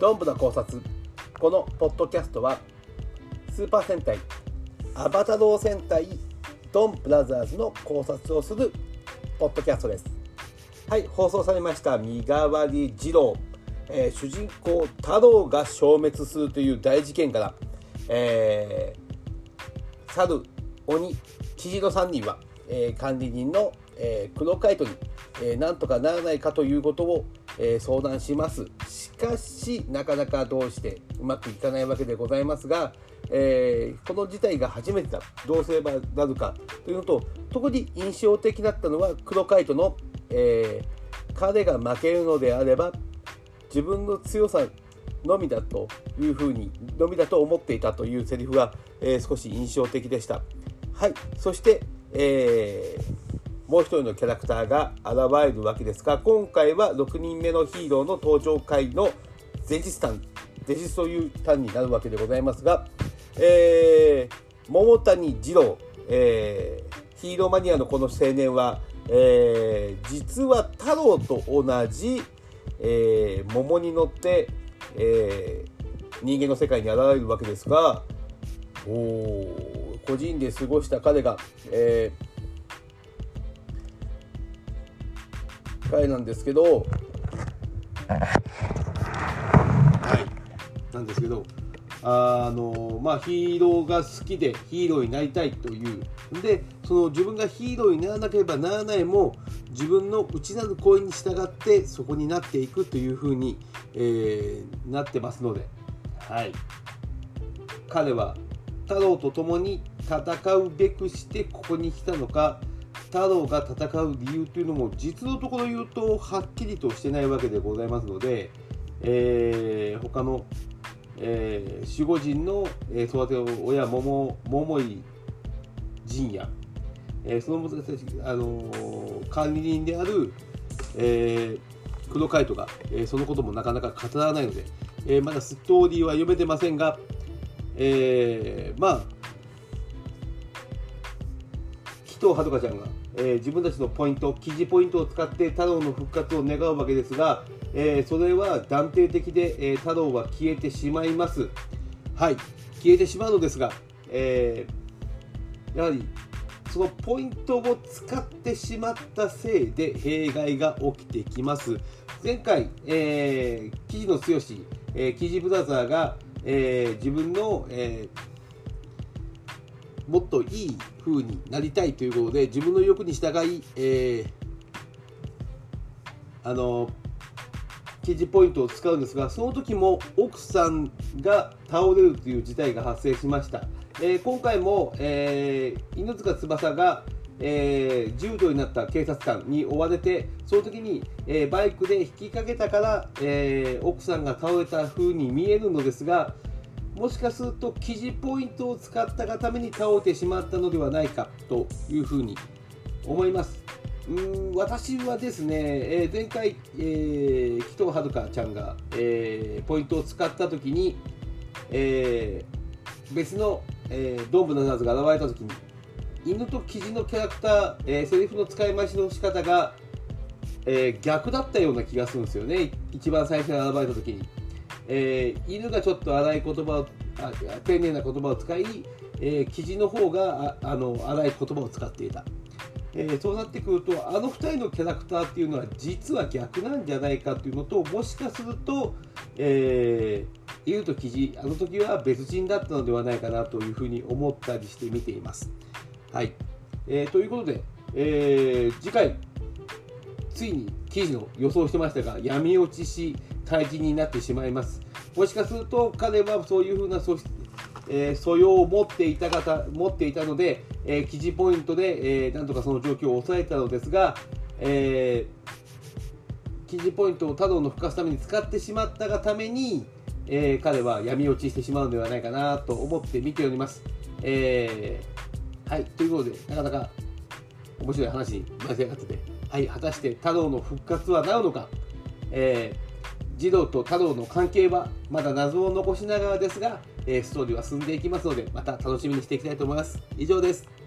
ドンブの考察。このポッドキャストはスーパー戦隊アバタロー戦隊ドンブラザーズの考察をするポッドキャストです。はい放送されました。身代わり二郎、えー、主人公太郎が消滅するという大事件から、えー、猿鬼千尋3人は、えー、管理人の、えー、黒カイトに、えー、なんとかならないかということを、えー、相談します。かしなかなかどうしてうまくいかないわけでございますが、えー、この事態が初めてだどうすればなるかというのと特に印象的だったのは黒カイトの、えー、彼が負けるのであれば自分の強さのみだというふうにのみだと思っていたというセリフが、えー、少し印象的でした。はい、そして、えー、もう一人のキャラクターが現れるわけですが今回は6人目のヒーローの登場回の前日譚前日という単になるわけでございますが、えー、桃谷二郎、えー、ヒーローマニアのこの青年は、えー、実は太郎と同じ、えー、桃に乗って、えー、人間の世界に現れるわけですがお個人で過ごした彼が、えー、彼なんですけど。はい。なんですけどあのまあヒーローが好きでヒーローになりたいという。でその自分がヒーローにならなければならないも自分の内なる声に従ってそこになっていくというふうに、えー、なってますので、はい、彼は太郎と共に戦うべくしてここに来たのか太郎が戦う理由というのも実のところ言うとはっきりとしてないわけでございますので、えー、他の、えー、守護神の育て親桃桃井陣や、えー、そのあの、管理人である、えー、黒海斗が、えー、そのこともなかなか語らないので、えー、まだストーリーは読めてませんが、えー、まあ紀藤遥ちゃんが、えー、自分たちのポイント記事ポイントを使って太郎の復活を願うわけですが、えー、それは断定的で、えー、太郎は消えてしまいます。はい。消えてしまうのですが、えー、やはりそのポイントを使ってしまったせいで弊害が起きてきます。前回、えー、記事の剛、えー、記事ブラザーがえー、自分の、えー、もっといい風になりたいということで自分の欲に従い、えー、あの記事ポイントを使うんですがその時も奥さんが倒れるという事態が発生しました、えー、今回も、えー、犬塚翼がえー、重度になった警察官に追われてその時に、え、バイクで引きかけたから、え、奥さんが倒れた風に見えるのですがもしかすると記事ポイントを使ったがために倒れてしまったのではないかというふうに思います。うん私はですね、え前回、え紀藤遥ちゃんが、えポイントを使った時に、え別の、えドンブのナーズが現れた時に犬とキジのキャラクター、えー、セリフの使い回しの仕方が、えー、逆だったような気がするんですよね。一番最初に現れた時に、えー、犬がちょっと荒い言葉をあ丁寧な言葉を使い、えー、キジの方がああの荒い言葉を使っていた、えー、そうなってくるとあの2人のキャラクターっていうのは実は逆なんじゃないかっていうのともしかすると、えー、犬とキジあの時は別人だったのではないかなというふうに思ったりして見ています。はい、えー、ということで、えー、次回ついに記事の予想してましたが闇落ちし退治になってしまいます。もしかすると彼はそういうふうな素,、えー、素養を持っていた方持っていたので、えー、記事ポイントで、えー、なんとかその状況を抑えたのですが、えー、記事ポイントを太郎の復活ために使ってしまったがために、えー、彼は闇落ちしてしまうのではないかなと思って見ております。えーはい、ということで、なかなか面白い話になり上がってて、はい、果たして太郎の復活はなるのか、えー、児童と太郎の関係はまだ謎を残しながらですが、えー、ストーリーは進んでいきますので、また楽しみにしていきたいと思います。以上です。